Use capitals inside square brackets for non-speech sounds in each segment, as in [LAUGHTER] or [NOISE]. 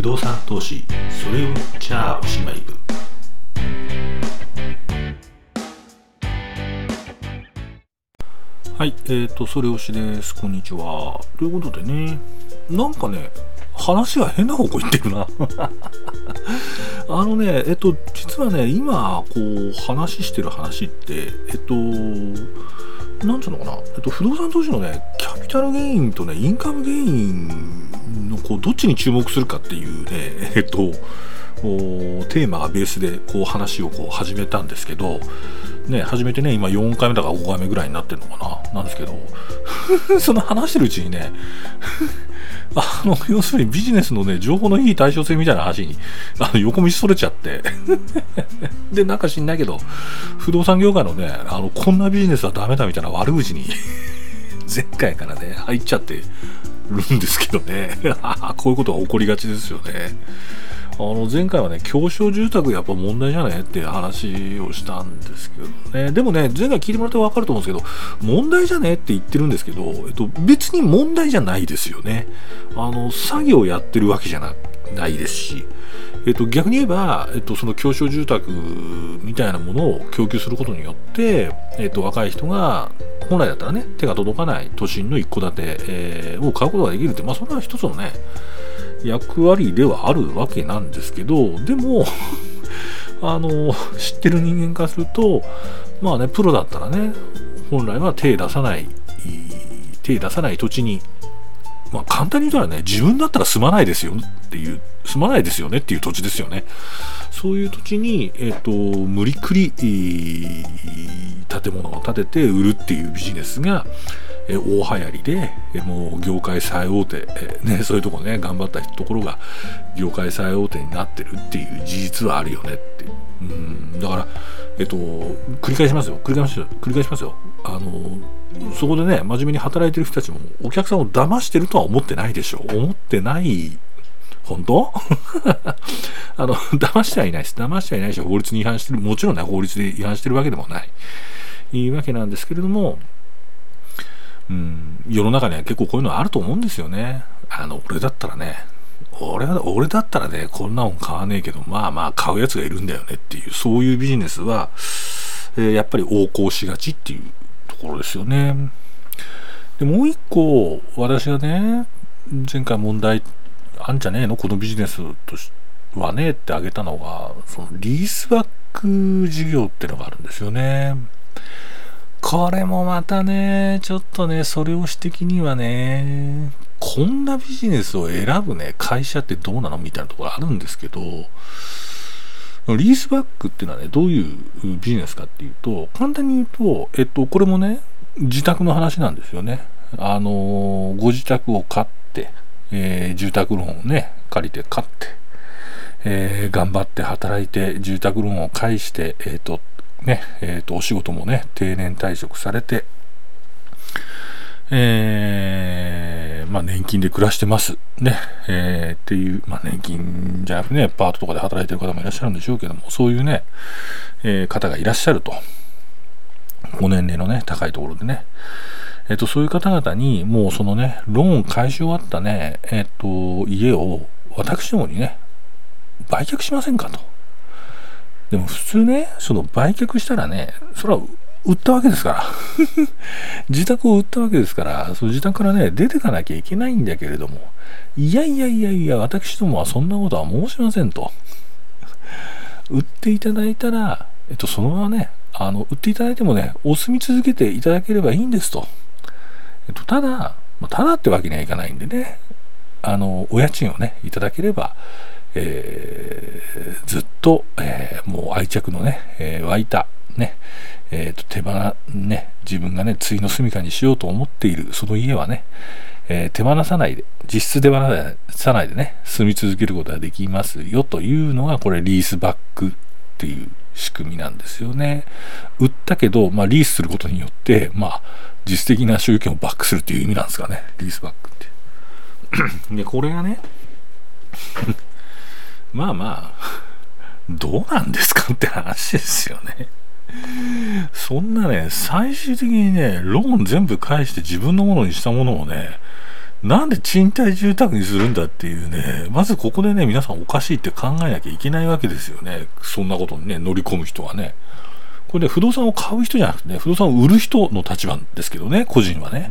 不動産投資それをじゃあおしまい部はいえーとそれをしです。こんにちは。ということでねなんかね話が変な方向行ってるな。[LAUGHS] あのねえっと実はね今こう話してる話ってえっとなんつうのかな、えっと、不動産投資のね、キャピタルゲインとね、インカムゲインのこうどっちに注目するかっていうね、えっと、テーマがベースでこう話をこう始めたんですけど、ね、始めてね、今4回目だから5回目ぐらいになってるのかな、なんですけど、[LAUGHS] その話してるうちにね、あの、要するにビジネスのね、情報のいい対称性みたいな話に、あの、横道それちゃって [LAUGHS] で、なんか知んないけど、不動産業界のね、あの、こんなビジネスはダメだみたいな悪口に [LAUGHS] 前回からね、入っちゃってるんですけどね。[LAUGHS] こういうことが起こりがちですよね。あの前回はね、狭小住宅やっぱ問題じゃね？って話をしたんですけどね。でもね、前回聞いてもらって分かると思うんですけど、問題じゃね？って言ってるんですけど、えっと、別に問題じゃないですよね。あの、作業やってるわけじゃなないですし、えっと、逆に言えば、えっと、その狭小住宅みたいなものを供給することによって、えっと、若い人が本来だったらね手が届かない都心の一戸建て、えー、を買うことができるって、まあ、それは一つのね役割ではあるわけなんですけどでも [LAUGHS] あの知ってる人間からするとまあねプロだったらね本来は手出さない手出さない土地にまあ簡単に言ったらね自分だったら住まないですよっていう住まないですよねっていう土地ですよね。そういう土地に、えっ、ー、と無理くり、建物を建てて売るっていうビジネスがえ大流行りで、えもう業界最大手、えね、そういうとこね頑張ったところが業界最大手になってるっていう事実はあるよねって。うん。だからえっと繰り返しますよ。繰り返しますよ。繰り返しますよ。あのそこでね真面目に働いてる人たちもお客さんを騙してるとは思ってないでしょ思ってない。本当？[LAUGHS] あの、騙してはいないです。騙してはいないし、法律に違反してる。もちろんね、法律で違反してるわけでもない。いいわけなんですけれども、うん、世の中には結構こういうのあると思うんですよね。あの、俺だったらね、俺は、俺だったらね、こんなもん買わねえけど、まあまあ買うやつがいるんだよねっていう、そういうビジネスは、えー、やっぱり横行しがちっていうところですよね。で、もう一個、私がね、前回問題あんじゃねえの？このビジネスとはねってあげたのが、そのリースバック事業ってのがあるんですよね。これもまたね、ちょっとね、それを指摘にはね、こんなビジネスを選ぶね、会社ってどうなのみたいなところあるんですけど、リースバックっていうのはね、どういうビジネスかっていうと、簡単に言うと、えっと、これもね、自宅の話なんですよね。あのご自宅を買って、えー、住宅ローンをね、借りて買って、えー、頑張って働いて、住宅ローンを返して、えっ、と、ね、えっ、ー、と、お仕事もね、定年退職されて、えー、まあ年金で暮らしてます。ね、えー、っていう、まあ年金じゃなくてね、パートとかで働いてる方もいらっしゃるんでしょうけども、そういうね、えー、方がいらっしゃると。ご年齢のね、高いところでね。えっ、と、そういう方々に、もうそのね、ローン返し終わったね、えっ、と、家を私どもにね、売却しませんかと。でも普通ね、その売却したらね、それは売ったわけですから。[LAUGHS] 自宅を売ったわけですから、その自宅からね、出てかなきゃいけないんだけれども、いやいやいやいや、私どもはそんなことは申しませんと。売っていただいたら、えっと、そのままね、あの、売っていただいてもね、お住み続けていただければいいんですと。えっと、ただ、ただってわけにはいかないんでね、あの、お家賃をね、いただければ、えー、ずっと、えー、もう愛着のね、えー、湧いた、ね、えー、と手放、ね、自分がね、次の住みかにしようと思っている、その家はね、え、手放さないで、実質手放さないでね、住み続けることができますよというのが、これ、リースバックっていう仕組みなんですよね。売ったけど、まあ、リースすることによって、まあ、実質的な所有権をバックするっていう意味なんですかね、リースバックって。で、これがね、まあまあ、どうなんですかって話ですよね。そんなね、最終的にね、ローン全部返して自分のものにしたものをね、なんで賃貸住宅にするんだっていうね、まずここでね、皆さんおかしいって考えなきゃいけないわけですよね。そんなことにね、乗り込む人はね。これね、不動産を買う人じゃなくてね、不動産を売る人の立場ですけどね、個人はね。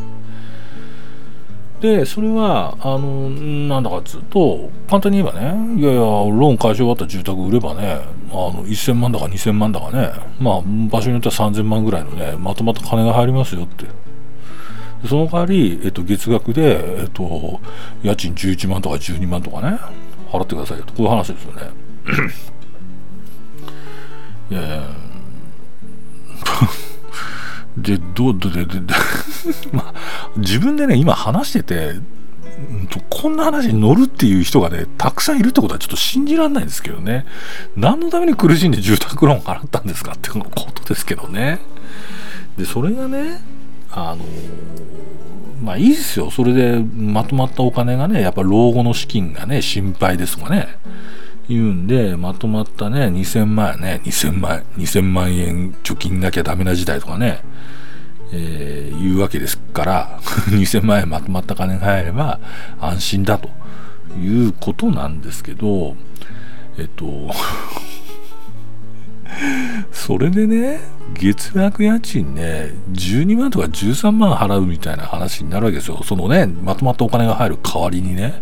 で、それは、あの、なんだかっつうと、簡単に言えばね、いやいや、ローン解消終わった住宅売ればね、あの、1000万だか2000万だかね、まあ、場所によっては3000万ぐらいのね、まとまった金が入りますよって。その代わり、えっと、月額で、えっと、家賃11万とか12万とかね、払ってくださいよと、こういう話ですよね。[LAUGHS] いやいや、で、どう、で、で、で、[LAUGHS] まあ、自分でね、今話してて、こんな話に乗るっていう人がね、たくさんいるってことはちょっと信じられないですけどね。何のために苦しんで住宅ローン払ったんですかっていうことですけどね。で、それがね、あのまあいいですよ。それでまとまったお金がね、やっぱ老後の資金がね、心配ですとかね。言うんで、まとまったね、2000万円ね、2000万、2000万円貯金なきゃダメな時代とかね、えー、言うわけですから、[LAUGHS] 2000万円まとまった金が入れば安心だということなんですけど、えっと、[LAUGHS] それでね、月額家賃ね、12万とか13万払うみたいな話になるわけですよ。そのね、まとまったお金が入る代わりにね。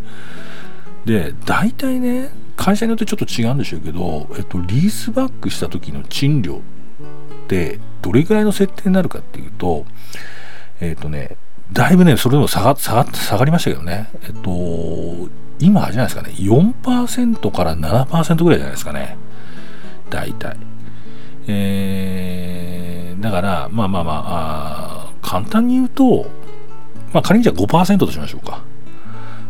で、大体ね、会社によってちょっと違うんでしょうけど、えっと、リースバックした時の賃料ってどれぐらいの設定になるかっていうと、えっとね、だいぶね、それでも下が下が下がりましたけどね、えっと、今あれじゃないですかね、4%から7%ぐらいじゃないですかね、大体。えー、だから、まあまあまあ、あ簡単に言うと、まあ仮にじゃあ5%としましょうか。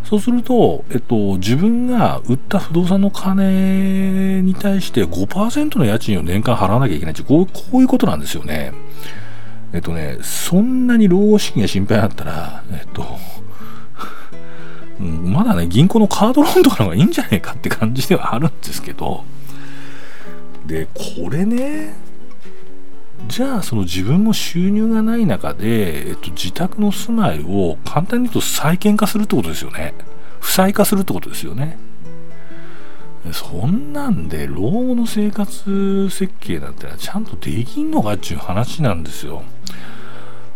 そうすると、えっと、自分が売った不動産の金に対して5%の家賃を年間払わなきゃいけないってこうこういうことなんですよね。えっとね、そんなに老後資金が心配だったら、えっと、まだね、銀行のカードローンとかの方がいいんじゃないかって感じではあるんですけど、で、これね、じゃあその自分も収入がない中で、えっと、自宅の住まいを簡単に言うと債権化するってことですよね。負債化するってことですよね。そんなんで老後の生活設計なんてちゃんとできんのかっていう話なんですよ。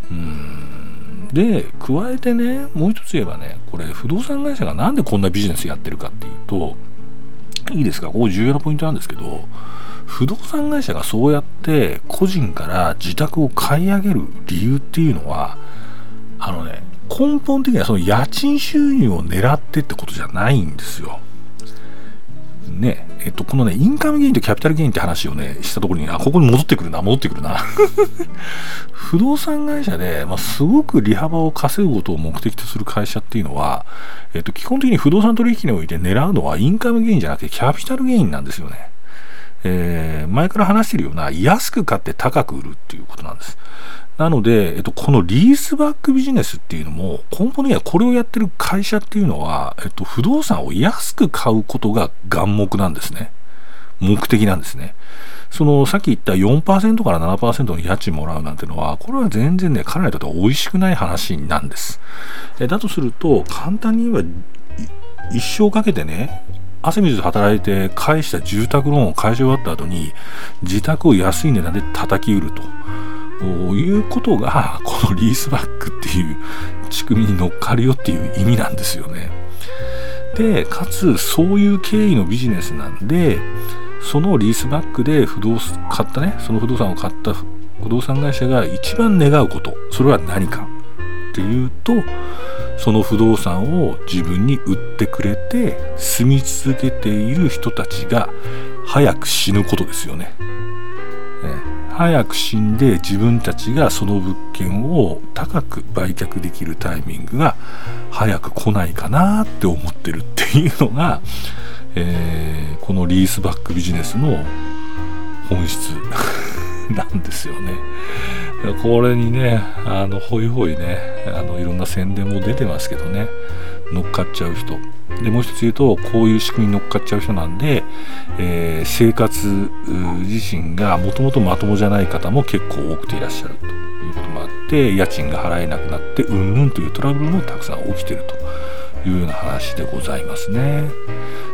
うん。で加えてねもう一つ言えばねこれ不動産会社がなんでこんなビジネスやってるかっていうといいですか？ここ重要なポイントなんですけど不動産会社がそうやって個人から自宅を買い上げる理由っていうのはあのね根本的にはその家賃収入を狙ってってことじゃないんですよ。ねえっと、このね、インカムゲインとキャピタルゲインって話をね、したところに、あ、ここに戻ってくるな、戻ってくるな。[LAUGHS] 不動産会社で、まあ、すごく利幅を稼ぐことを目的とする会社っていうのは、えっと、基本的に不動産取引において狙うのはインカムゲインじゃなくてキャピタルゲインなんですよね。えー、前から話しているような安く買って高く売るっていうことなんです。なので、えっと、このリースバックビジネスっていうのも、根本にはこれをやってる会社っていうのは、えっと、不動産を安く買うことが眼目なんですね。目的なんですね。その、さっき言った4%から7%の家賃もらうなんてのは、これは全然ね、彼らにとっては美味しくない話なんです。えだとすると、簡単に言えば、一生かけてね、汗水働いて返した住宅ローンを返し終わった後に自宅を安い値段で叩き売るということが [LAUGHS] このリースバックっていう仕組みに乗っかるよっていう意味なんですよね。でかつそういう経緯のビジネスなんでそのリースバックで不動産買ったねその不動産を買った不動産会社が一番願うことそれは何かっていうとその不動産を自分に売ってくれて住み続けている人たちが早く死ぬことですよね。ね早く死んで自分たちがその物件を高く売却できるタイミングが早く来ないかなって思ってるっていうのが、えー、このリースバックビジネスの本質なんですよね。これにね、あの、ほいほいね、あの、いろんな宣伝も出てますけどね、乗っかっちゃう人。で、もう一つ言うと、こういう仕組みに乗っかっちゃう人なんで、えー、生活自身がもともとまともじゃない方も結構多くていらっしゃるということもあって家賃が払えなくなってうんぬんというトラブルもたくさん起きてるというような話でございますね。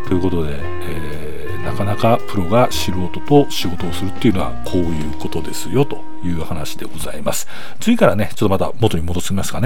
ということで、えーなかなかプロが素人と仕事をするっていうのはこういうことですよという話でございます。次からね、ちょっとまた元に戻してみますかね。